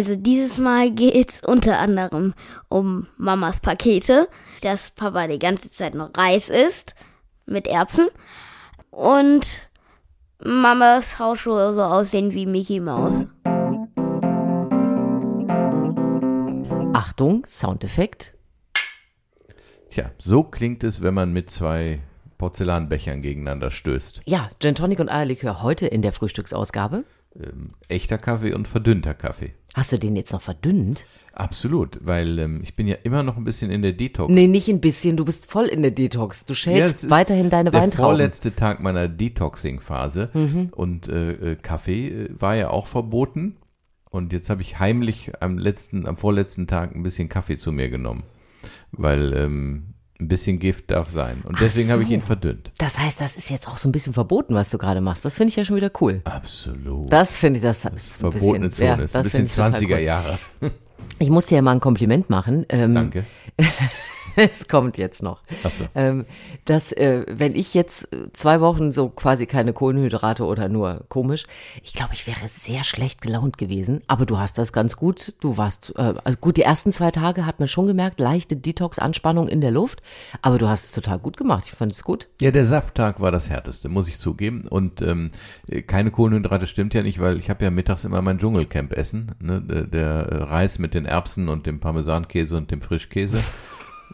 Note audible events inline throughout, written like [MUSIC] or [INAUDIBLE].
Also dieses Mal geht's unter anderem um Mamas Pakete, dass Papa die ganze Zeit noch Reis isst mit Erbsen und Mamas Hausschuhe so aussehen wie Mickey Mouse. Achtung, Soundeffekt. Tja, so klingt es, wenn man mit zwei Porzellanbechern gegeneinander stößt. Ja, Gin Tonic und Eierlikör heute in der Frühstücksausgabe. Ähm, echter Kaffee und verdünnter Kaffee. Hast du den jetzt noch verdünnt? Absolut, weil ähm, ich bin ja immer noch ein bisschen in der Detox. Nee, nicht ein bisschen, du bist voll in der Detox. Du Ja, schälst ist weiterhin deine der Weintrauben. vorletzte Tag meiner Detoxing-Phase und äh, äh, Kaffee äh, war ja auch verboten. Und jetzt habe ich heimlich am letzten, am vorletzten Tag ein bisschen Kaffee zu mir genommen, weil ähm, ein bisschen Gift darf sein. Und deswegen habe ich so. ihn verdünnt. Das heißt, das ist jetzt auch so ein bisschen verboten, was du gerade machst. Das finde ich ja schon wieder cool. Absolut. Das finde ich, das, Das ist ist verbotene bisschen, ja, Zone. ist das ein bisschen finde ich total 20er cool. Jahre. Ich muss dir ja mal ein Kompliment machen. Ähm, Danke. [LAUGHS] [LAUGHS] es kommt jetzt noch. Ach so. Ähm, dass, äh, wenn ich jetzt zwei Wochen so quasi keine Kohlenhydrate oder nur komisch, ich glaube, ich wäre sehr schlecht gelaunt gewesen. Aber du hast das ganz gut. Du warst, äh, also gut, die ersten zwei Tage hat man schon gemerkt, leichte Detox-Anspannung in der Luft. Aber du hast es total gut gemacht. Ich fand es gut. Ja, der Safttag war das härteste, muss ich zugeben. Und ähm, keine Kohlenhydrate stimmt ja nicht, weil ich habe ja mittags immer mein Dschungelcamp-Essen. Ne? Der, der Reis mit den Erbsen und dem Parmesankäse und dem Frischkäse. [LAUGHS]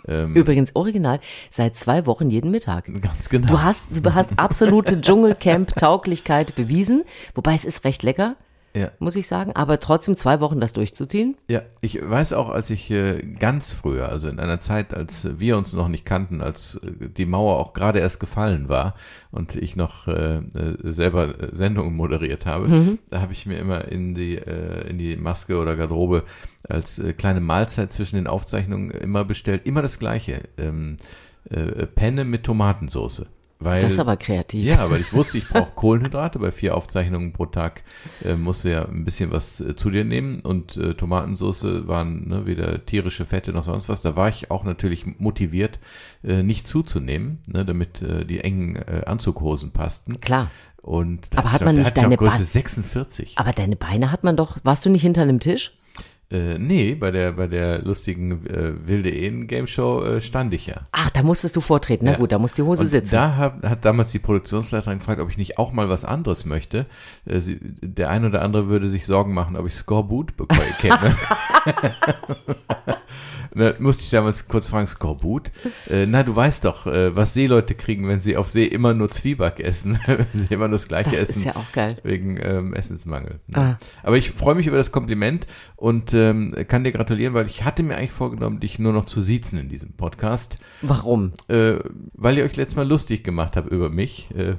ähm, Übrigens original seit zwei Wochen jeden Mittag. ganz genau. Du hast, du hast absolute [LAUGHS] Dschungelcamp-Tauglichkeit bewiesen. Wobei es ist recht lecker, ja. muss ich sagen. Aber trotzdem zwei Wochen das durchzuziehen. ja, ich weiß auch, als ich äh, ganz früher, also in einer Zeit, als wir uns noch nicht kannten, als äh, die Mauer auch gerade erst gefallen war und ich noch äh, äh, selber äh, Sendungen moderiert habe, da habe ich mir immer in die äh, in die Maske oder Garderobe als kleine Mahlzeit zwischen den Aufzeichnungen immer bestellt, immer das gleiche, ähm, äh, Penne mit Tomatensauce. Weil, Das ist aber kreativ. ja, weil ich wusste, ich brauche Kohlenhydrate. Bei vier Aufzeichnungen pro Tag äh, musst du ja ein bisschen was äh, zu dir nehmen. Und äh, Tomatensauce waren ne, weder tierische Fette noch sonst was. Da war ich auch natürlich motiviert, äh, nicht zuzunehmen, ne, damit äh, die engen äh, Anzughosen passten. Klar. Und Aber hat man noch, nicht deine Größe Ba- 46. Aber deine Beine hat man doch. Warst du nicht hinter einem Tisch? Äh, nee, bei der bei der lustigen äh, wilde Ehen Game Show äh, stand ich ja. Ach, da musstest du vortreten. Na Ja. gut, da muss die Hose Und sitzen. Da hat, hat damals die Produktionsleiterin gefragt, ob ich nicht auch mal was anderes möchte. Äh, sie, der ein oder andere würde sich Sorgen machen, ob ich Skorbut bekäme. [LAUGHS] Da [LAUGHS] musste ich damals kurz fragen, Skorbut? Äh, na, du weißt doch, äh, was Seeleute kriegen, wenn sie auf See immer nur Zwieback essen, [LAUGHS] wenn sie immer nur das Gleiche Das essen. ist ja auch geil. Wegen ähm, Essensmangel. Ne? Ah. Aber ich freue mich über das Kompliment und ähm, kann dir gratulieren, weil ich hatte mir eigentlich vorgenommen, dich nur noch zu siezen in diesem Podcast Warum? äh, weil ihr euch letztes Mal lustig gemacht habt über mich, äh,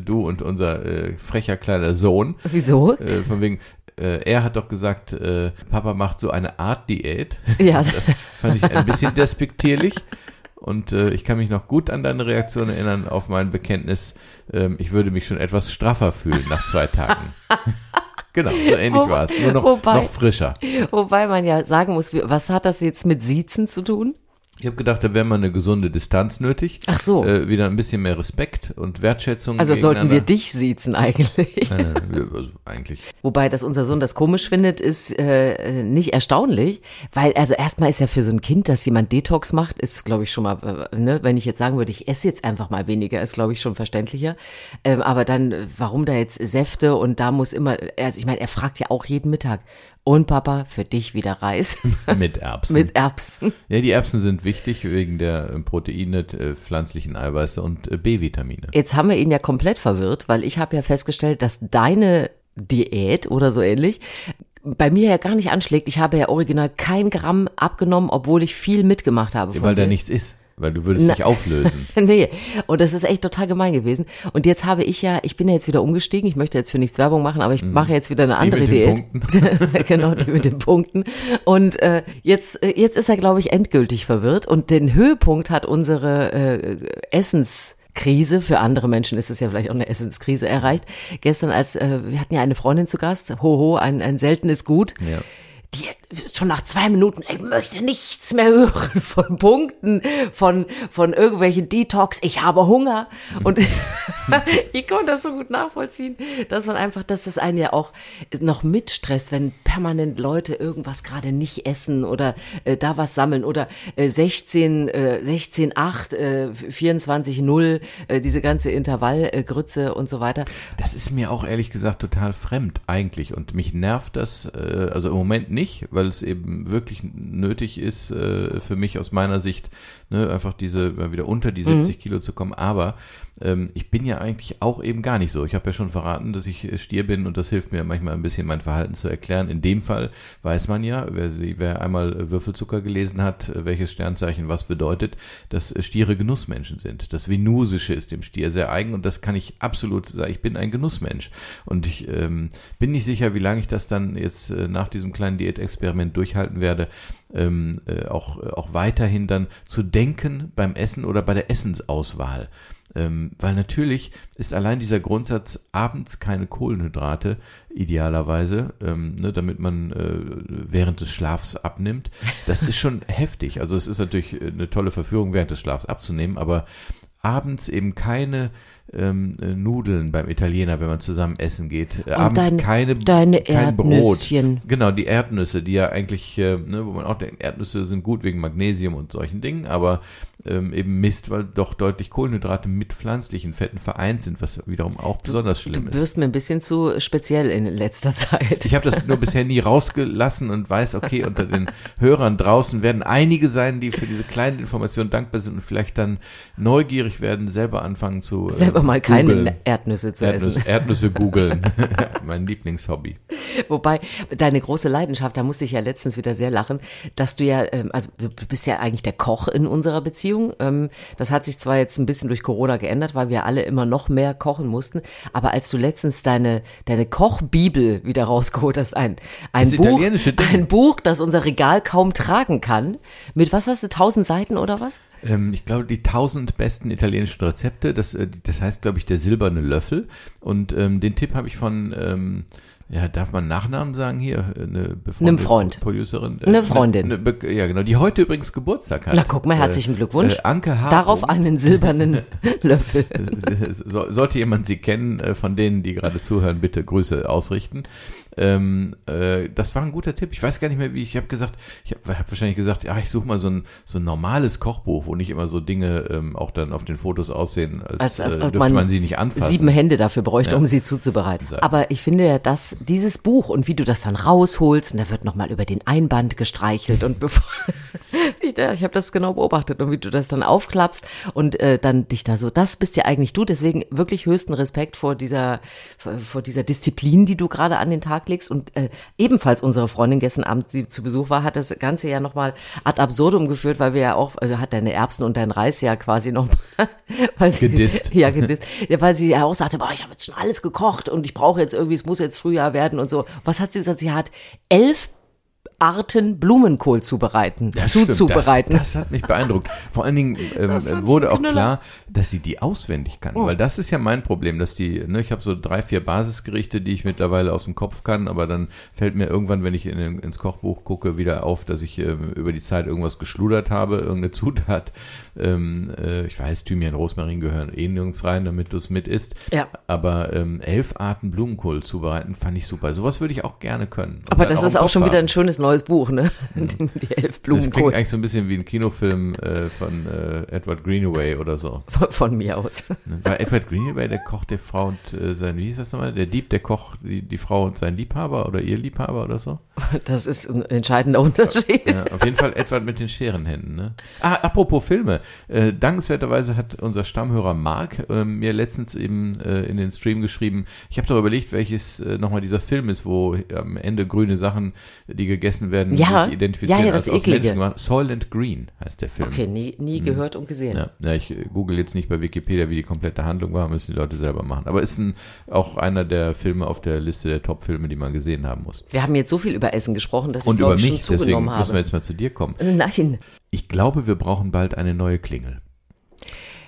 du und unser äh, frecher kleiner Sohn, Wieso? äh, von wegen, äh, er hat doch gesagt, äh, Papa macht so eine Art Diät. Ja. [LAUGHS] Das fand ich ein bisschen despektierlich. Und äh, ich kann mich noch gut an deine Reaktion erinnern auf mein Bekenntnis, ähm, ich würde mich schon etwas straffer fühlen nach zwei Tagen. [LAUGHS] genau, so ähnlich war es. Nur noch, wobei- noch frischer. Wobei man ja sagen muss, wie- was hat das jetzt mit Siezen zu tun? Ich habe gedacht, da wäre mal eine gesunde Distanz nötig. Ach so. Äh, wieder ein bisschen mehr Respekt und Wertschätzung. Also sollten wir dich siezen eigentlich. Nein, nein, wir- also eigentlich. Wobei, dass unser Sohn das komisch findet, ist äh, nicht erstaunlich, weil also erstmal ist ja für so ein Kind, dass jemand Detox macht, ist glaube ich schon mal, äh, ne, wenn ich jetzt sagen würde, ich esse jetzt einfach mal weniger, ist glaube ich schon verständlicher. Ähm, aber dann, äh, warum da jetzt Säfte und da muss immer, also ich meine, er fragt ja auch jeden Mittag, und Papa, für dich wieder Reis [LAUGHS] Mit Erbsen. mit Erbsen. ja, die Erbsen sind wichtig wegen der äh, Proteine, äh, pflanzlichen Eiweiße und äh, B-Vitamine. Jetzt haben wir ihn ja komplett verwirrt, weil ich habe ja festgestellt, dass deine Diät oder so ähnlich bei mir ja gar nicht anschlägt. Ich habe ja original kein Gramm abgenommen, obwohl ich viel mitgemacht habe. Weil da dir. nichts ist. Weil du würdest Na- dich auflösen. [LAUGHS] Nee, und das ist echt total gemein gewesen. Und jetzt habe ich ja, ich bin ja jetzt wieder umgestiegen, ich möchte jetzt für nichts Werbung machen, aber ich mache jetzt wieder eine Die andere mit den Diät. [LAUGHS] [LAUGHS] genau, die mit den Punkten. Und äh, jetzt, äh, jetzt ist er, glaube ich, endgültig verwirrt. Und den Höhepunkt hat unsere äh, Essenskrise, für andere Menschen ist es ja vielleicht auch eine Essenskrise erreicht. Gestern, als äh, wir hatten ja eine Freundin zu Gast, hoho, ein, ein seltenes Gut. Ja. Die schon nach zwei Minuten, ich möchte nichts mehr [LAUGHS] hören von Punkten, von, von irgendwelchen Detox, ich habe Hunger. Und [LAUGHS] ich konnte das so gut nachvollziehen, dass man einfach, dass das einen ja auch noch mitstresst, wenn permanent Leute irgendwas gerade nicht essen oder äh, da was sammeln oder äh, 16, äh, 16, 8, äh, 24, 0, äh, diese ganze Intervallgrütze und so weiter. Das ist mir auch ehrlich gesagt total fremd eigentlich und mich nervt das, äh, also im Moment nicht, weil es eben wirklich nötig ist äh, für mich aus meiner Sicht, ne, einfach diese mal wieder unter die 70 mhm. Kilo zu kommen. Aber ähm, ich bin ja eigentlich auch eben gar nicht so. Ich habe ja schon verraten, dass ich äh, Stier bin und das hilft mir manchmal ein bisschen mein Verhalten zu erklären. In dem Fall weiß man ja, wer, wer einmal Würfelzucker gelesen hat, äh, welches Sternzeichen was bedeutet, dass äh, Stiere Genussmenschen sind. Das Venusische ist dem Stier sehr eigen und das kann ich absolut sagen. Ich bin ein Genussmensch und ich ähm, bin nicht sicher, wie lange ich das dann jetzt äh, nach diesem kleinen Diätexperiment durchhalten werde ähm, äh, auch, äh, auch weiterhin dann zu denken beim Essen oder bei der Essensauswahl. Ähm, weil natürlich ist allein dieser Grundsatz abends keine Kohlenhydrate idealerweise, ähm, ne, damit man äh, während des Schlafs abnimmt. Das ist schon [LAUGHS] heftig. Also es ist natürlich eine tolle Verführung, während des Schlafs abzunehmen, aber abends eben keine ähm, äh, Nudeln beim Italiener, wenn man zusammen essen geht. Äh, Und abends dein, keine, deine kein Erdnüsschen. Brot. Genau, die Erdnüsse, die ja eigentlich, äh, ne, wo man auch denkt, Erdnüsse sind gut wegen Magnesium und solchen Dingen, aber ähm, eben Mist, weil doch deutlich Kohlenhydrate mit pflanzlichen Fetten vereint sind, was wiederum auch besonders schlimm ist. Du wirst mir ein bisschen zu speziell in letzter Zeit. Ich habe das nur bisher nie rausgelassen und weiß, okay, unter den Hörern draußen werden einige sein, die für diese kleinen Informationen dankbar sind und vielleicht dann neugierig werden, selber anfangen zu äh, selber mal keine Erdnüsse zu Erdnüsse, essen. Erdnüsse googeln, [LAUGHS] [LAUGHS] mein Lieblingshobby. Wobei deine große Leidenschaft, da musste ich ja letztens wieder sehr lachen, dass du ja, ähm, also du bist ja eigentlich der Koch in unserer Beziehung. Ähm, das hat sich zwar jetzt ein bisschen durch Corona geändert, weil wir alle immer noch mehr kochen mussten. Aber als du letztens deine, deine Kochbibel wieder rausgeholt hast, ein, ein, Buch, ein Buch, das unser Regal kaum tragen kann, mit was hast du, tausend Seiten oder was? Ähm, ich glaube, die tausend besten italienischen Rezepte, das, äh, das heißt, glaube ich, der silberne Löffel. Und ähm, den Tipp habe ich von ähm, ja, darf man Nachnamen sagen hier? Eine befreundete Freund. Producerin. Äh, eine Freundin. Eine, eine, ja, genau, die heute übrigens Geburtstag hat. Na, guck mal, herzlichen Glückwunsch. Äh, Anke Hartung. Darauf einen silbernen [LAUGHS] Löffel. so, sollte jemand sie kennen, äh, von denen, die gerade zuhören, bitte Grüße ausrichten. Ähm, äh, das war ein guter Tipp. Ich weiß gar nicht mehr, wie ich habe gesagt, ich habe hab wahrscheinlich gesagt, ja, ich suche mal so ein, so ein normales Kochbuch, wo nicht immer so Dinge ähm, auch dann auf den Fotos aussehen, als, als, als, äh, dürfte man, man, sie nicht anfassen. Sieben Hände dafür bräuchte, ja. um sie zuzubereiten. Aber ich finde ja, dass dieses Buch und wie du das dann rausholst und da wird nochmal über den Einband gestreichelt und bevor [LAUGHS] ich, ich habe das genau beobachtet und wie du das dann aufklappst und äh, dann dich da so, das bist ja eigentlich du, deswegen wirklich höchsten Respekt vor dieser vor dieser Disziplin, die du gerade an den Tag legst. Und äh, ebenfalls unsere Freundin gestern Abend, die zu Besuch war, hat das Ganze ja nochmal ad absurdum geführt, weil wir ja auch, also hat deine Erbsen und dein Reis ja quasi noch [LAUGHS] weil sie, gedisst. [LAUGHS] Ja, gedisst. Ja, weil sie ja auch sagte, boah, ich habe jetzt schon alles gekocht und ich brauche jetzt irgendwie, es muss jetzt Frühjahr werden und so. Was hat sie gesagt? Sie hat elf Arten Blumenkohl zubereiten, das zuzubereiten. Das, das, hat mich beeindruckt. Vor allen Dingen ähm, wurde auch klar, dass sie die auswendig kann, oh. weil das ist ja mein Problem, dass die, ne, ich habe so drei, vier Basisgerichte, die ich mittlerweile aus dem Kopf kann, aber dann fällt mir irgendwann, wenn ich in, ins Kochbuch gucke, wieder auf, dass ich ähm, über die Zeit irgendwas geschludert habe, irgendeine [LAUGHS] Zutat. Ähm, äh, ich weiß, Thymian, Rosmarin gehören eh nirgends rein, damit du es mit isst. Ja. Aber ähm, elf Arten Blumenkohl zubereiten fand ich super. Sowas würde ich auch gerne können. Und aber das auch ist auch schon wieder ein schönes neues Buch, ne? Mhm. [LAUGHS] Die elf Blumenkohl. Das klingt eigentlich so ein bisschen wie ein Kinofilm äh, von äh, Edward Greenaway oder so. Von, von mir aus. Ne, Edward Greenaway, der kocht der Frau und äh, sein, wie hieß das nochmal? Der Dieb, der kocht die, die Frau und sein Liebhaber oder ihr Liebhaber oder so? Das ist ein entscheidender Unterschied. Ja, auf jeden Fall Edward mit den Scherenhänden, ne? Ah, apropos Filme. Äh, dankenswerterweise hat unser Stammhörer Mark äh, mir letztens eben äh, in den Stream geschrieben, ich habe doch überlegt, welches äh, nochmal dieser Film ist, wo am Ende grüne Sachen, die gegessen werden, ja, sich identifizieren ja, ja, das als eklige. Soylent Green heißt der Film. Okay, nie, nie hm. gehört und gesehen. Ja, ja, ich äh, google jetzt nicht bei Wikipedia, wie die komplette Handlung war, müssen die Leute selber machen. Aber ist ein, auch einer der Filme auf der Liste der Top-Filme, die man gesehen haben muss. Wir haben jetzt so viel über Essen gesprochen, dass und ich glaube, ich mich, schon zugenommen deswegen müssen wir jetzt mal zu dir kommen. Nein. Ich glaube, wir brauchen bald eine neue Klingel.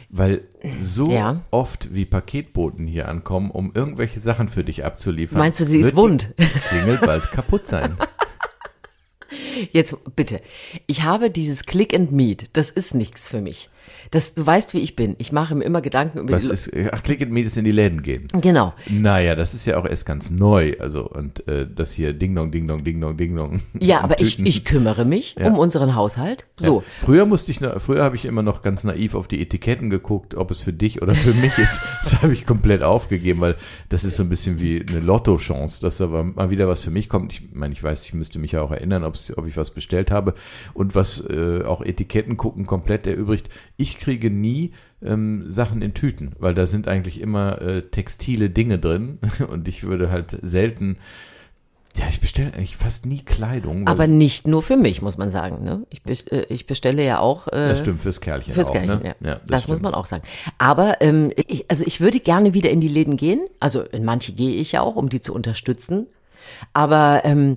Weil so ja. oft wie Paketboten hier ankommen, um irgendwelche Sachen für dich abzuliefern. Meinst du, sie ist wund? Die Klingel bald kaputt sein. [LAUGHS] Jetzt bitte. Ich habe dieses Click and Meet. Das ist nichts für mich. Das, du weißt, wie ich bin. Ich mache mir immer Gedanken über Was die. ist, ach, Click and Meet ist in die Läden gehen. Genau. Naja, das ist ja auch erst ganz neu. Also, und äh, das hier Ding Dong, Ding Dong, Ding Dong, Ding Dong. Ja, [LAUGHS] aber ich, Tüten. ich kümmere mich Ja. um unseren Haushalt. So. Ja. Früher musste ich, früher habe ich immer noch ganz naiv auf die Etiketten geguckt, ob es für dich oder für [LAUGHS] mich ist. Das habe ich komplett aufgegeben, weil das ist so ein bisschen wie eine Lottochance, dass aber mal wieder was für mich kommt. Ich meine, ich weiß, ich müsste mich ja auch erinnern, ob ich was bestellt habe und was äh, auch Etiketten gucken komplett erübrigt. Ich kriege nie ähm, Sachen in Tüten, weil da sind eigentlich immer äh, textile Dinge drin [LAUGHS] und ich würde halt selten ja, ich bestelle eigentlich fast nie Kleidung. Aber nicht nur für mich, muss man sagen. Ne? Ich, bes- äh, ich bestelle ja auch. Äh, das stimmt fürs Kerlchen Fürs auch, Kerlchen, ne? ja. das das muss man auch sagen. Aber ähm, ich, also ich würde gerne wieder in die Läden gehen. Also in manche gehe ich ja auch, um die zu unterstützen. Aber ähm,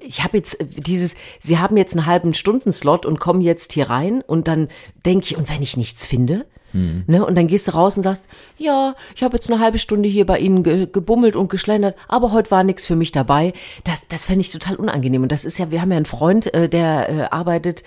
ich habe jetzt äh, dieses, sie haben jetzt einen halben Stundenslot und kommen jetzt hier rein und dann denke ich, und wenn ich nichts finde? Hm. Ne, und dann gehst du raus und sagst, ja, ich habe jetzt eine halbe Stunde hier bei Ihnen ge gebummelt und geschlendert, aber heute war nichts für mich dabei. Das, das fände ich total unangenehm. Und das ist ja, wir haben ja einen Freund, äh, der äh, arbeitet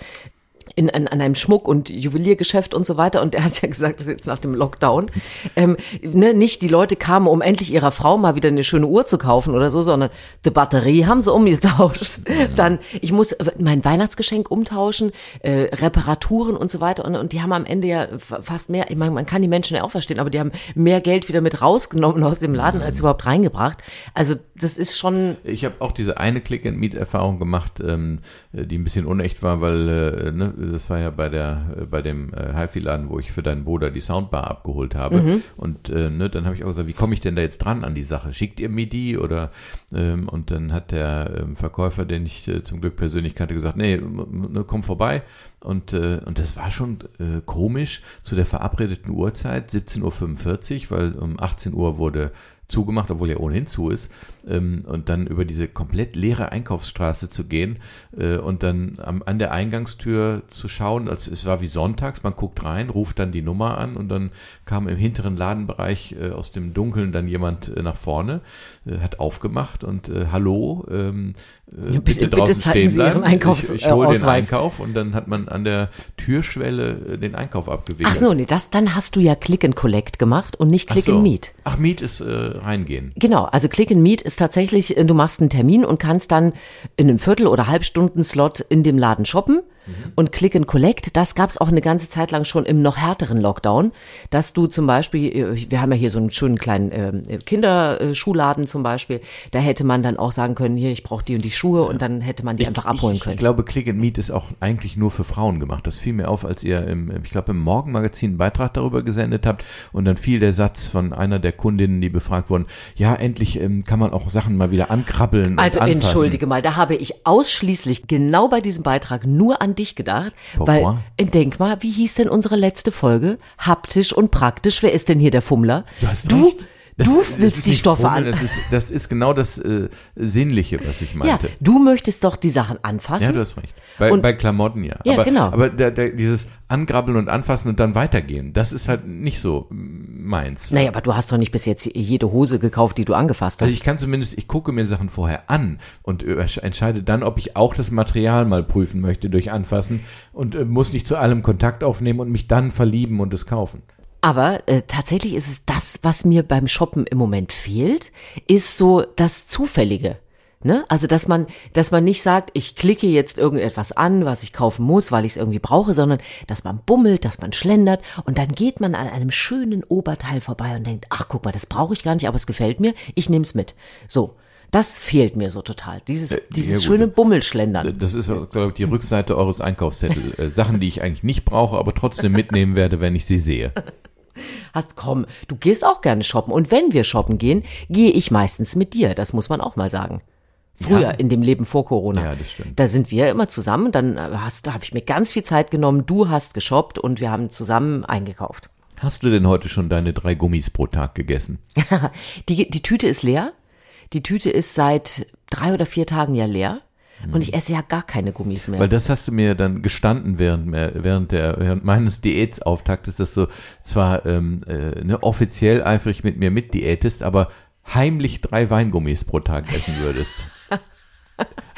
in, an, an einem Schmuck- und Juweliergeschäft und so weiter. Und er hat ja gesagt, das ist jetzt nach dem Lockdown, ähm, ne, nicht die Leute kamen, um endlich ihrer Frau mal wieder eine schöne Uhr zu kaufen oder so, sondern die Batterie haben sie umgetauscht. Dann, ich muss mein Weihnachtsgeschenk umtauschen, äh, Reparaturen und so weiter. Und, und die haben am Ende ja fa- fast mehr, ich meine, man kann die Menschen ja auch verstehen, aber die haben mehr Geld wieder mit rausgenommen aus dem Laden, als überhaupt reingebracht. Also das ist schon, Ich habe auch diese eine Click-and-Meet-Erfahrung gemacht, ähm, äh, die ein bisschen unecht war, weil äh, ne, das war ja bei der äh, bei dem äh, HiFi-Laden, wo ich für deinen Bruder die Soundbar abgeholt habe. Mhm. Und äh, ne, dann habe ich auch gesagt, wie komme ich denn da jetzt dran an die Sache? Schickt ihr mir die oder ähm, und dann hat der ähm, Verkäufer, den ich äh, zum Glück persönlich kannte, gesagt, nee, ne, komm vorbei. Und, äh, und das war schon äh, komisch zu der verabredeten Uhrzeit, 17.45 Uhr, weil um 18 Uhr wurde zugemacht, obwohl er ohnehin zu ist, ähm, und dann über diese komplett leere Einkaufsstraße zu gehen äh, und dann am, an der Eingangstür zu schauen, als es war wie sonntags, man guckt rein, ruft dann die Nummer an und dann kam im hinteren Ladenbereich äh, aus dem Dunkeln dann jemand äh, nach vorne, äh, hat aufgemacht und äh, hallo, ähm, äh, Ja, bitte- bitte, draußen bitte zeigen stehen Sie Ihren bleiben. Einkaufs- ich ich hole den. Einkauf und dann hat man an der Türschwelle den Einkauf abgewickelt. ach so, nee, das, dann hast du ja Click and Collect gemacht und nicht Click so. and Meet. Ach, Meet ist reingehen. Genau, also Click and Meet ist tatsächlich, äh, du machst einen Termin und kannst dann in einem Viertel- oder Halbstunden-Slot in dem Laden shoppen. Und Click and Collect, das gab's auch eine ganze Zeit lang schon im noch härteren Lockdown, dass du zum Beispiel, äh, wir haben ja hier so einen schönen kleinen äh, Kinderschuhladen zum Beispiel, da hätte man dann auch sagen können, hier, ich brauche die und die Schuhe und dann hätte man die einfach abholen ich, können. Ich glaube, Click and Meet ist auch eigentlich nur für Frauen gemacht. Das fiel mir auf, als ihr im, ich glaube, im Morgenmagazin einen Beitrag darüber gesendet habt und dann fiel der Satz von einer der Kundinnen, die befragt wurden, ja, endlich ähm, kann man auch Sachen mal wieder ankrabbeln Also entschuldige mal, da habe ich ausschließlich genau bei diesem Beitrag nur an dich gedacht, Pourquoi? weil denk mal, wie hieß denn unsere letzte Folge? Haptisch und praktisch. Wer ist denn hier der Fummler? Du hast du, recht. Das- du willst die Stoffe Fummeln, an. Das ist, das ist genau das äh, Sinnliche, was ich Ja, meinte. du möchtest doch die Sachen anfassen. Ja, du hast recht. Bei, Und- bei Klamotten ja. Ja, aber, genau. Aber der, der, dieses Angrabbeln und Anfassen und dann weitergehen, das ist halt nicht so meins. naja, aber du hast doch nicht bis jetzt jede Hose gekauft, die du angefasst hast. Also ich kann zumindest, ich gucke mir Sachen vorher an und äh, entscheide dann, ob ich auch das Material mal prüfen möchte durch Anfassen und äh, muss nicht zu allem Kontakt aufnehmen und mich dann verlieben und es kaufen. Aber äh, tatsächlich ist es das, was mir beim Shoppen im Moment fehlt, ist so das Zufällige. Ne? Also, dass man, dass man nicht sagt, ich klicke jetzt irgendetwas an, was ich kaufen muss, weil ich es irgendwie brauche, sondern dass man bummelt, dass man schlendert und dann geht man an einem schönen Oberteil vorbei und denkt, ach guck mal, das brauche ich gar nicht, aber es gefällt mir, ich nehme es mit. So, das fehlt mir so total. Dieses, dieses ja, gut. schöne Bummelschlendern. Das ist, glaube ich, die Rückseite eures Einkaufszettels. Äh, Sachen, die ich eigentlich nicht brauche, aber trotzdem mitnehmen werde, wenn ich sie sehe. [LAUGHS] Hast, komm, du gehst auch gerne shoppen. Und wenn wir shoppen gehen, gehe ich meistens mit dir. Das muss man auch mal sagen. Früher Ja. in dem Leben vor Corona. Ja, das stimmt. Da sind wir immer zusammen. Dann äh, hast, da habe ich mir ganz viel Zeit genommen. Du hast geshoppt und wir haben zusammen eingekauft. Hast du denn heute schon deine drei Gummis pro Tag gegessen? [LAUGHS] Die, die Tüte ist leer. Die Tüte ist seit drei oder vier Tagen ja leer. Und ich esse ja gar keine Gummis mehr. Weil das hast du mir dann gestanden während, während, der, während meines Diätsauftaktes, dass du zwar ähm, äh, ne, offiziell eifrig mit mir mitdiätest, aber heimlich drei Weingummis pro Tag essen würdest. [LAUGHS]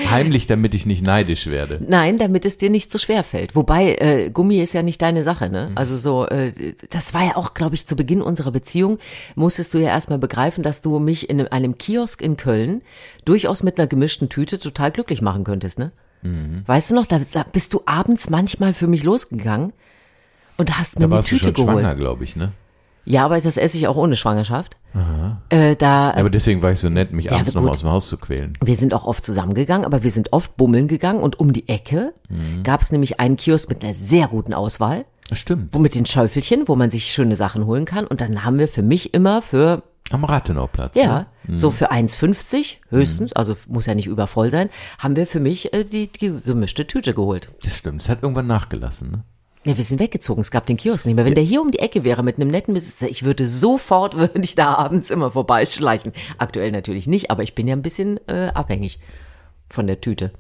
Heimlich, damit ich nicht neidisch werde. Nein, damit es dir nicht so schwer fällt. Wobei, äh, Gummi ist ja nicht deine Sache, ne? Also so, äh, das war ja auch, glaube ich, zu Beginn unserer Beziehung, musstest du ja erstmal begreifen, dass du mich in einem Kiosk in Köln durchaus mit einer gemischten Tüte total glücklich machen könntest, ne? Weißt du noch, da, bist du abends manchmal für mich losgegangen und hast mir Da eine warst du Tüte schon geholt. schwanger, glaube ich, ne? Ja, aber das esse ich auch ohne Schwangerschaft. Äh, da, Aber deswegen war ich so nett, mich Ja, abends gut. noch mal aus dem Haus zu quälen. Wir sind auch oft zusammengegangen, aber wir sind oft bummeln gegangen und um die Ecke gab es nämlich einen Kiosk mit einer sehr guten Auswahl, Das stimmt. wo mit den Schäufelchen, wo man sich schöne Sachen holen kann. Und dann haben wir für mich immer für, Am Rathenauplatz. ja, Ne? so für 1,50 höchstens, also muss ja nicht übervoll sein, haben wir für mich äh, die, die gemischte Tüte geholt. Das stimmt. Es hat irgendwann nachgelassen, ne? Ja, wir sind weggezogen, es gab den Kiosk nicht mehr. Wenn der hier um die Ecke wäre mit einem netten Besitzer, ich würde sofort, [LAUGHS] würde ich da abends immer vorbeischleichen. Aktuell natürlich nicht, aber ich bin ja ein bisschen äh, abhängig von der Tüte.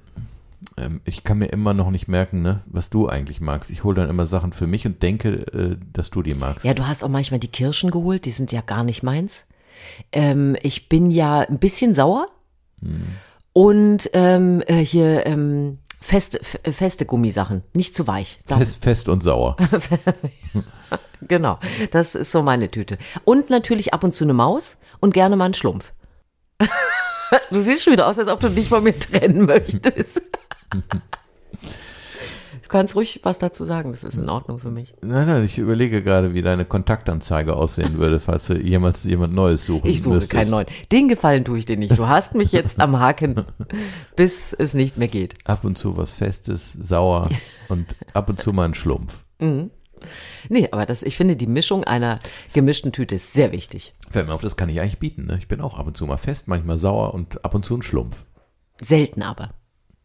Ähm, ich kann mir immer noch nicht merken, ne, was du eigentlich magst. Ich hole dann immer Sachen für mich und denke, äh, dass du die magst. Ja, du hast auch manchmal die Kirschen geholt, die sind ja gar nicht meins. Ähm, ich bin ja ein bisschen sauer und ähm, äh, hier ähm, feste, äh, feste Gummisachen, nicht zu weich. Fest, fest und sauer. [LAUGHS] Genau, das ist so meine Tüte. Und natürlich ab und zu eine Maus und gerne mal einen Schlumpf. [LAUGHS] Du siehst schon wieder aus, als ob du dich von mir trennen möchtest. [LAUGHS] Du kannst ruhig was dazu sagen, das ist in Ordnung für mich. Nein, nein, ich überlege gerade, wie deine Kontaktanzeige aussehen würde, falls du jemals jemand Neues suchen Ich suche müsstest. keinen neuen. Den Gefallen tue ich dir nicht. Du hast mich jetzt am Haken, [LAUGHS] bis es nicht mehr geht. Ab und zu was Festes, sauer [LAUGHS] und ab und zu mal ein Schlumpf. Nee, aber das, ich finde, die Mischung einer gemischten Tüte ist sehr wichtig. Fällt mir auf, das kann ich eigentlich bieten. Ne? Ich bin auch ab und zu mal fest, manchmal sauer und ab und zu ein Schlumpf. Selten aber.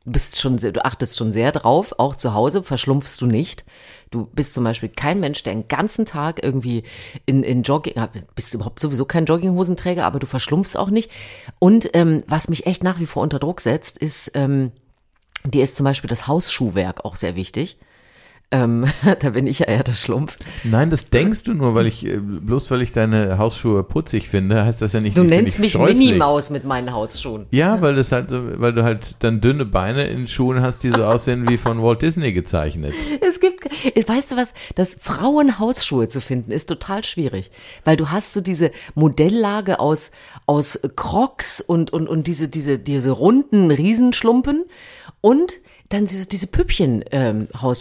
Du bist schon, sehr- du achtest schon sehr drauf, auch zu Hause verschlumpfst du nicht. Du bist zum Beispiel kein Mensch, der den ganzen Tag irgendwie in, in Jogging, ja, bist überhaupt sowieso kein Jogginghosenträger, aber du verschlumpfst auch nicht. Und ähm, was mich echt nach wie vor unter Druck setzt, ist, ähm, dir ist zum Beispiel das Hausschuhwerk auch sehr wichtig. Ähm, [LAUGHS] da bin ich ja eher der Schlumpf. Nein, das denkst du nur, weil ich, äh, bloß weil ich deine Hausschuhe putzig finde, heißt das ja nicht, Du nennst ich mich. Minimaus mit meinen Hausschuhen. Ja, weil das halt so, weil du halt dann dünne Beine in Schuhen hast, die so [LAUGHS] aussehen wie von Walt Disney gezeichnet. Es gibt, weißt du was, das Frauenhausschuhe zu finden ist total schwierig, weil du hast so diese Modelllage aus aus Crocs und und und diese diese diese runden Riesenschlumpen und dann diese, diese Püppchen ähm, wo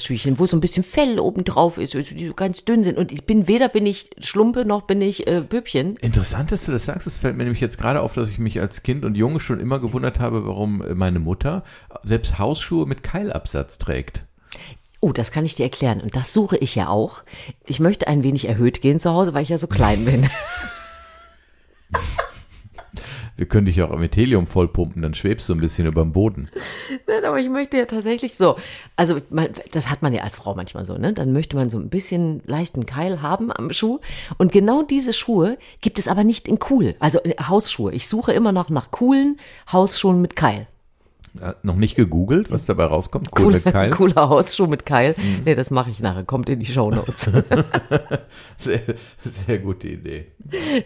so ein bisschen Fell oben drauf ist, die so ganz dünn sind und ich bin weder bin ich Schlumpe noch bin ich äh, Püppchen. Interessant, dass du das sagst. Es fällt mir nämlich jetzt gerade auf, dass ich mich als Kind und Junge schon immer gewundert habe, warum meine Mutter selbst Hausschuhe mit Keilabsatz trägt. Oh, das kann ich dir erklären und das suche ich ja auch. Ich möchte ein wenig erhöht gehen zu Hause, weil ich ja so klein bin. [LAUGHS] Wir können dich auch mit Helium vollpumpen, dann schwebst du ein bisschen über dem Boden. [LAUGHS] Nein, aber ich möchte ja tatsächlich so. Also, man, das hat man ja als Frau manchmal so, ne? Dann möchte man so ein bisschen leichten Keil haben am Schuh. Und genau diese Schuhe gibt es aber nicht in cool. Also Hausschuhe. Ich suche immer noch nach coolen Hausschuhen mit Keil. Äh, noch nicht gegoogelt, was dabei rauskommt? Coole Keil. [LAUGHS] Cooler Hausschuh mit Keil. Nee, das mache ich nachher. Kommt in die Shownotes. [LAUGHS] Sehr, sehr gute Idee.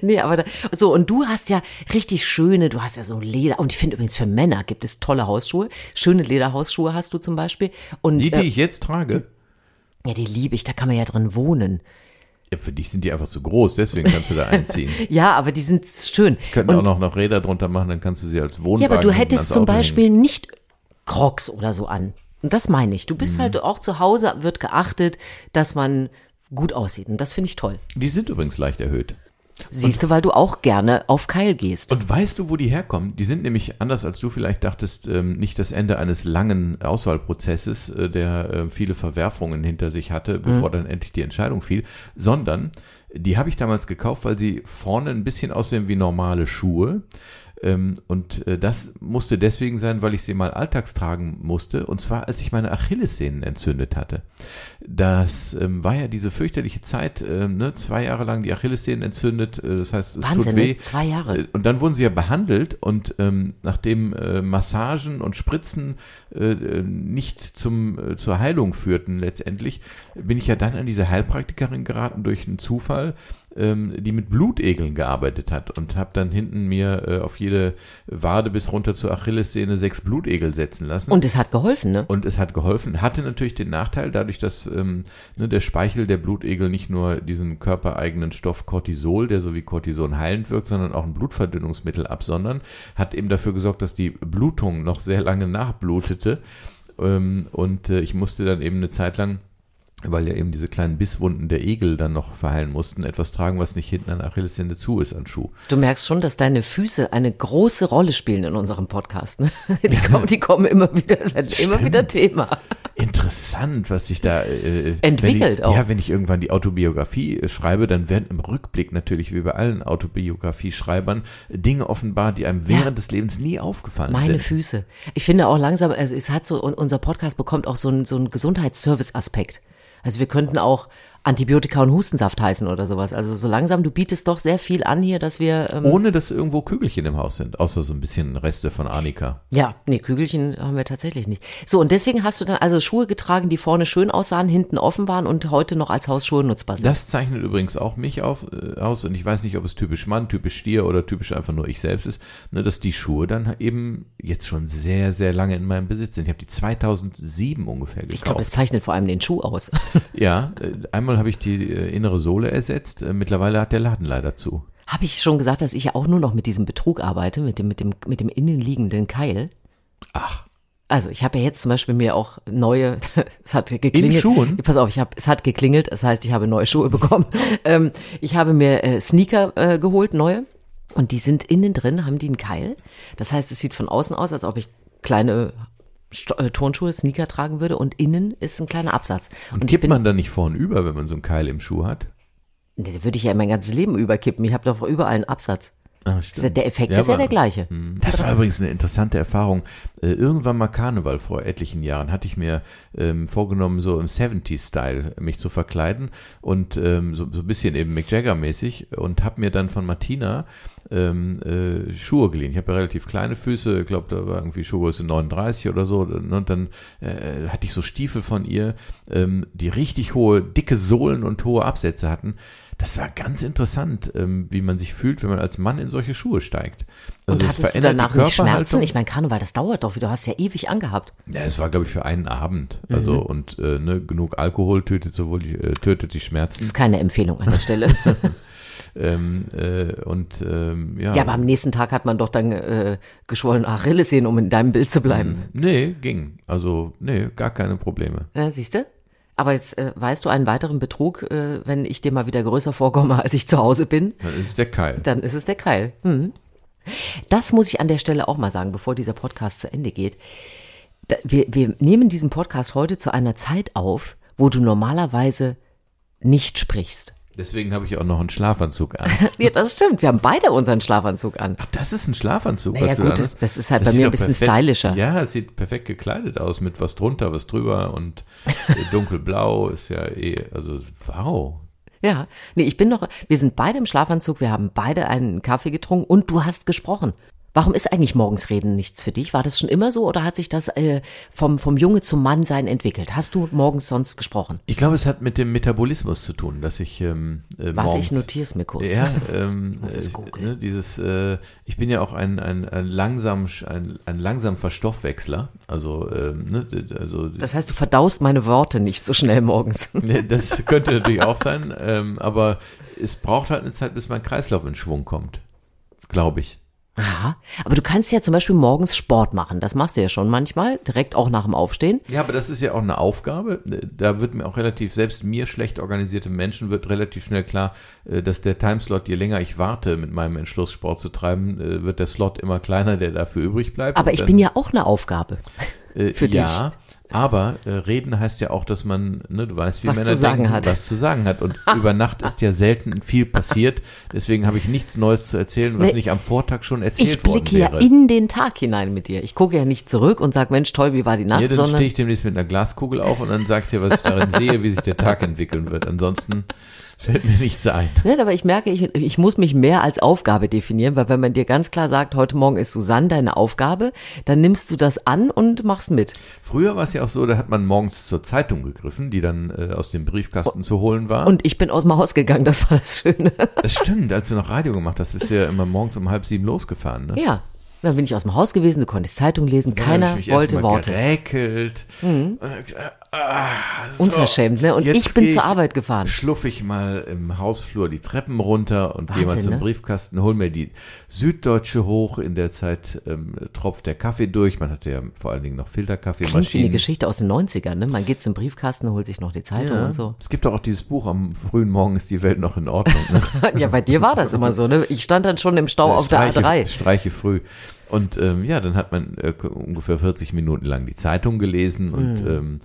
nee, aber da, so, und du hast ja richtig schöne, du hast ja so Leder. Und ich finde übrigens für Männer gibt es tolle Hausschuhe. Schöne Lederhausschuhe hast du zum Beispiel. Und Die, die äh, ich jetzt trage, ja, die liebe ich, da kann man ja drin wohnen. Ja, für dich sind die einfach zu groß, deswegen kannst du da einziehen. [LAUGHS] Ja, aber die sind schön. Könnten auch noch, noch Räder drunter machen, dann kannst du sie als Wohnwagen Ja, aber du hättest zum Auto hängen. Beispiel nicht Crocs oder so an. Und das meine ich. Du Mhm. bist halt auch zu Hause, wird geachtet, dass man gut aussieht. Und das finde ich toll. Die sind übrigens leicht erhöht. Siehst du, weil du auch gerne auf Keil gehst. Und weißt du, wo die herkommen? Die sind nämlich, anders als du vielleicht dachtest, ähm, nicht das Ende eines langen Auswahlprozesses, äh, der äh, viele Verwerfungen hinter sich hatte, bevor dann endlich die Entscheidung fiel, sondern die habe ich damals gekauft, weil sie vorne ein bisschen aussehen wie normale Schuhe. Ähm, und äh, das musste deswegen sein, weil ich sie mal alltags tragen musste. Und zwar, als ich meine Achillessehnen entzündet hatte. Das ähm, war ja diese fürchterliche Zeit, ähm, ne? zwei Jahre lang die Achillessehnen entzündet. Äh, das heißt, es Wahnsinn, tut ne? weh. Zwei Jahre. Äh, Und dann wurden sie ja behandelt und ähm, nachdem äh, Massagen und Spritzen äh, äh, nicht zum, äh, zur Heilung führten letztendlich, bin ich ja dann an diese Heilpraktikerin geraten durch einen Zufall, ähm, die mit Blutegeln gearbeitet hat und habe dann hinten mir äh, auf jede Wade bis runter zur Achillessehne sechs Blutegel setzen lassen. Und es hat geholfen, ne? Und es hat geholfen. Hatte natürlich den Nachteil, dadurch, dass ähm, ne, der Speichel der Blutegel nicht nur diesen körpereigenen Stoff Cortisol, der so wie Cortison heilend wirkt, sondern auch ein Blutverdünnungsmittel absondern, hat eben dafür gesorgt, dass die Blutung noch sehr lange nachblutete. Ähm, und äh, ich musste dann eben eine Zeit lang weil ja eben diese kleinen Bisswunden der Egel dann noch verheilen mussten, etwas tragen, was nicht hinten an Achillessehne zu ist an Schuh. Du merkst schon, dass deine Füße eine große Rolle spielen in unserem Podcast. Ne? [LAUGHS] Die, kommen, die kommen immer wieder, werden immer wieder Thema. Interessant, was sich da äh, Entwickelt ich, auch. Ja, wenn ich irgendwann die Autobiografie äh, schreibe, dann werden im Rückblick natürlich wie bei allen Autobiografieschreibern Dinge offenbar, die einem während Ja. des Lebens nie aufgefallen Meine sind. Füße. Ich finde auch langsam, also es hat so, unser Podcast bekommt auch so einen, so einen Gesundheitsservice-Aspekt. Also wir könnten auch Antibiotika und Hustensaft heißen oder sowas. Also so langsam, du bietest doch sehr viel an hier, dass wir, ähm, Ohne dass irgendwo Kügelchen im Haus sind, außer so ein bisschen Reste von Arnika. ja, nee, Kügelchen haben wir tatsächlich nicht. So, und deswegen hast du dann also Schuhe getragen, die vorne schön aussahen, hinten offen waren und heute noch als Hausschuhe nutzbar sind. Das zeichnet übrigens auch mich auf, äh, aus und ich weiß nicht, ob es typisch Mann, typisch Stier oder typisch einfach nur ich selbst ist, ne, dass die Schuhe dann eben jetzt schon sehr, sehr lange in meinem Besitz sind. Ich habe die 2007 ungefähr gekauft. ich glaube, das zeichnet vor allem den Schuh aus. [LAUGHS] Ja, äh, einmal habe ich die äh, innere Sohle ersetzt. Äh, Mittlerweile hat der Laden leider zu. Habe ich schon gesagt, dass ich ja auch nur noch mit diesem Betrug arbeite, mit dem, mit dem, mit dem innenliegenden Keil? Ach. Also ich habe ja jetzt zum Beispiel mir auch neue, [LAUGHS] es hat geklingelt. Schuhen? Pass auf, ich hab, es hat geklingelt, das heißt, ich habe neue Schuhe bekommen. [LAUGHS] ähm, ich habe mir äh, Sneaker äh, geholt, neue. Und die sind innen drin, haben die einen Keil. Das heißt, es sieht von außen aus, als ob ich kleine Sto äh, Turnschuhe, Sneaker tragen würde und innen ist ein kleiner Absatz. Und, ich Kippt bin, man dann nicht vorn über, wenn man so einen Keil im Schuh hat? Nee, da würde ich ja mein ganzes Leben überkippen. Ich habe doch überall einen Absatz. Ah, ja- Der Effekt ist ja der gleiche. Das war übrigens eine interessante Erfahrung. Äh, irgendwann mal Karneval vor etlichen Jahren hatte ich mir ähm, vorgenommen, so im 70s-Style mich zu verkleiden und ähm, so, so ein bisschen eben Mick Jagger-mäßig und habe mir dann von Martina ähm, äh, Schuhe geliehen. Ich habe ja relativ kleine Füße, ich glaube, da war irgendwie Schuhgröße 39 oder so und dann äh, hatte ich so Stiefel von ihr, ähm, die richtig hohe, dicke Sohlen und hohe Absätze hatten. Das war ganz interessant, ähm, wie man sich fühlt, wenn man als Mann in solche Schuhe steigt. Also und es hattest du danach nicht Schmerzen? Ich meine, Karneval, das dauert doch, wie du hast ja ewig angehabt. Ja, es war, glaube ich, für einen Abend. Also Mhm. und äh, ne, genug Alkohol tötet sowohl die, äh, tötet die Das Schmerzen. ist keine Empfehlung an der Stelle. [LAUGHS] Ähm, äh, und ähm, ja. ja, aber am nächsten Tag hat man doch dann äh, geschwollene Achillessehnen, um in deinem Bild zu bleiben. Nee, ging. Also, nee, gar keine Probleme. Ja, siehst du? Aber jetzt äh, weißt du einen weiteren Betrug, äh, wenn ich dir mal wieder größer vorkomme, [LAUGHS] als ich zu Hause bin, Dann ist es der Keil. dann ist es der Keil. Hm. Das muss ich an der Stelle auch mal sagen, bevor dieser Podcast zu Ende geht. Da, wir, wir nehmen diesen Podcast heute zu einer Zeit auf, wo du normalerweise nicht sprichst. Deswegen habe ich auch noch einen Schlafanzug an. [LAUGHS] Ja, das stimmt. Wir haben beide unseren Schlafanzug an. Ach, das ist ein Schlafanzug. Naja, du gut, da das- das ist halt bei sieht mir ein bisschen perfekt- stylischer. Ja, es sieht perfekt gekleidet aus mit was drunter, was drüber und äh, [LAUGHS] dunkelblau ist ja eh, also wow. Ja, nee, ich bin noch, wir sind beide im Schlafanzug, wir haben beide einen Kaffee getrunken und du hast gesprochen. Warum ist eigentlich morgens reden nichts für dich? War das schon immer so oder hat sich das äh, vom, vom Junge zum Mannsein entwickelt? Hast du morgens sonst gesprochen? Ich glaube, es hat mit dem Metabolismus zu tun, dass ich ähm, äh, Warte, morgens, ich notiere es mir kurz. Ja, [LAUGHS] ähm, es äh, ne, dieses, äh, ich bin ja auch ein, ein, ein langsam, ein, ein langsam Verstoffwechsler. Also, ähm, ne, also Das heißt, du verdaust meine Worte nicht so schnell morgens. [LAUGHS] ne, das könnte natürlich auch sein, ähm, aber es braucht halt eine Zeit, bis mein Kreislauf in Schwung kommt, glaube ich. Aha. Aber du kannst ja zum Beispiel morgens Sport machen. Das machst du ja schon manchmal, direkt auch nach dem Aufstehen. Ja, aber das ist ja auch eine Aufgabe. Da wird mir auch relativ, selbst mir schlecht organisierte Menschen wird relativ schnell klar, äh, dass der Timeslot, je länger ich warte, mit meinem Entschluss Sport zu treiben, äh, wird der Slot immer kleiner, der dafür übrig bleibt. Aber ich bin ja auch eine Aufgabe. Äh, [LAUGHS] für dich. Aber äh, reden heißt ja auch, dass man, ne, du weißt, wie Was Männer zu sagen denken, hat. was zu sagen hat. Und [LAUGHS] über Nacht ist ja selten viel passiert. Deswegen habe ich nichts Neues zu erzählen, was nicht am Vortag schon erzählt Ich worden blicke ja wäre. in den Tag hinein mit dir. Ich gucke ja nicht zurück und sag, Mensch, toll, wie war die Nacht, ja, dann stehe ich demnächst mit einer Glaskugel auf und dann sage ich dir, was ich darin [LAUGHS] sehe, wie sich der Tag entwickeln wird. Ansonsten Fällt mir nichts ein. Ne, aber ich merke, ich, ich muss mich mehr als Aufgabe definieren, weil wenn man dir ganz klar sagt, heute Morgen ist Susanne deine Aufgabe, dann nimmst du das an und machst mit. Früher war es ja auch so, da hat man morgens zur Zeitung gegriffen, die dann äh, aus dem Briefkasten zu holen war. Und ich bin aus dem Haus gegangen, das war das Schöne. das stimmt, als du noch Radio gemacht hast, bist du ja immer morgens um halb sieben losgefahren. Ne? Ja, dann bin ich aus dem Haus gewesen, du konntest Zeitung lesen, Dann keiner hab ich mich erst wollte mal Worte. Mhm. Geräkelt. Und ah, so, Unverschämt, ne? Und jetzt ich bin zur Arbeit gefahren. Schluff ich mal im Hausflur die Treppen runter und gehe mal zum ne? Briefkasten, hol mir die Süddeutsche hoch. In der Zeit ähm, tropft der Kaffee durch. Man hatte ja vor allen Dingen noch Klingt wie eine Filterkaffeemaschinen. Geschichte aus den 90ern, ne? Man geht zum Briefkasten, holt sich noch die Zeitung Ja. und so. Es gibt doch auch dieses Buch, am frühen Morgen ist die Welt noch in Ordnung. Ne? [LAUGHS] Ja, bei dir war das immer so, ne? Ich stand dann schon im Stau auf der Streiche, A3. Streiche früh. Und ähm, ja, dann hat man äh, ungefähr 40 Minuten lang die Zeitung gelesen und Mhm. ähm,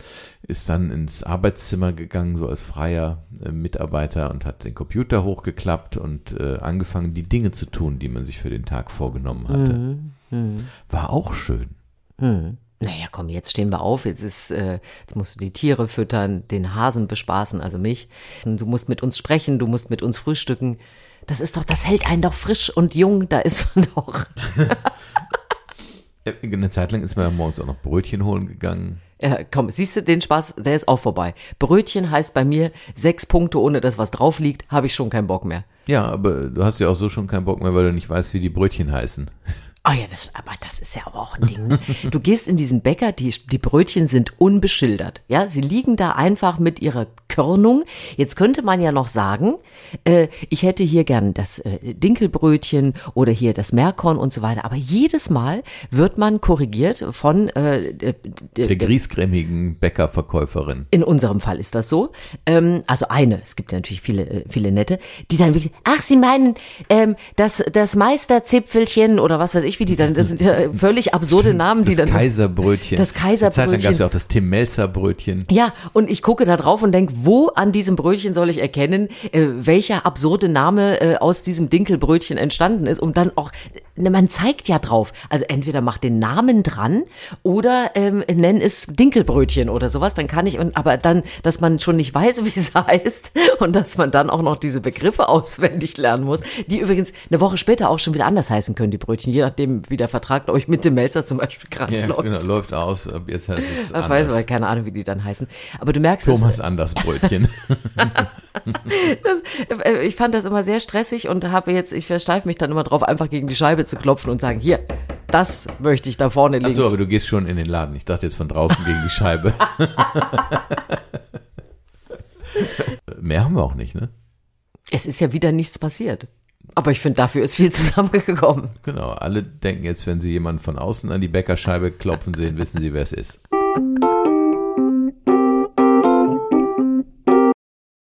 ist dann ins Arbeitszimmer gegangen, so als freier äh, Mitarbeiter und hat den Computer hochgeklappt und äh, angefangen, die Dinge zu tun, die man sich für den Tag vorgenommen hatte. Mhm. War auch schön. Hm. Naja, komm, jetzt stehen wir auf. Jetzt ist, äh, jetzt musst du die Tiere füttern, den Hasen bespaßen, also mich. Du musst mit uns sprechen, du musst mit uns frühstücken. Das ist doch, das hält einen doch frisch und jung. Da ist [LAUGHS] man doch. [LAUGHS] Äh, Eine Zeit lang ist man ja morgens auch noch Brötchen holen gegangen. Ja, komm, siehst du den Spaß, der ist auch vorbei. Brötchen heißt bei mir sechs Punkte, ohne dass was drauf liegt, habe ich schon keinen Bock mehr. Ja, aber du hast ja auch so schon keinen Bock mehr, weil du nicht weißt, wie die Brötchen heißen. [LAUGHS] Ah ja, das, aber das ist ja aber auch ein Ding. ne? Du gehst in diesen Bäcker, die, die Brötchen sind unbeschildert. Ja, sie liegen da einfach mit ihrer Körnung. Jetzt könnte man ja noch sagen, äh, ich hätte hier gern das äh, Dinkelbrötchen oder hier das Meerkorn und so weiter. Aber jedes Mal wird man korrigiert von, äh, äh, Der griesgrämigen Bäckerverkäuferin. in unserem Fall ist das so. Ähm, also eine, es gibt ja natürlich viele, äh, viele nette, die dann wirklich, ach, Sie meinen ähm, das, das Meisterzipfelchen oder was weiß ich, wie die dann, das sind ja völlig absurde Namen, die Das dann. Kaiserbrötchen. Das Kaiserbrötchen. Zeit lang gab es ja auch das Tim Melzer Brötchen. Ja, und ich gucke da drauf und denke, wo an diesem Brötchen soll ich erkennen, äh, welcher absurde Name äh, aus diesem Dinkelbrötchen entstanden ist, um dann auch, ne, man zeigt ja drauf, also entweder macht den Namen dran oder ähm, nenn es Dinkelbrötchen oder sowas, dann kann ich, und aber dann, dass man schon nicht weiß, wie es [LAUGHS] heißt und dass man dann auch noch diese Begriffe auswendig lernen muss, die übrigens eine Woche später auch schon wieder anders heißen können, die Brötchen, je nachdem, wie der Vertrag euch mit dem Melzer zum Beispiel gerade Ja, läuft. genau, läuft aus. Ab jetzt heißt es Ich weiß aber keine Ahnung, wie die dann heißen. Aber du merkst, es, Thomas Anders Brötchen. [LAUGHS] Das, äh, ich fand das immer sehr stressig und habe jetzt, ich versteife mich dann immer drauf, einfach gegen die Scheibe zu klopfen und sagen, hier, das möchte ich da vorne links. so, aber du gehst schon in den Laden. Ich dachte jetzt von draußen gegen die Scheibe. [LAUGHS] Mehr haben wir auch nicht, ne? es ist ja wieder nichts passiert. Aber ich finde, dafür ist viel [LAUGHS] zusammengekommen. Genau. Alle denken jetzt, wenn sie jemanden von außen an die Bäckerscheibe klopfen sehen, wissen sie, wer es ist.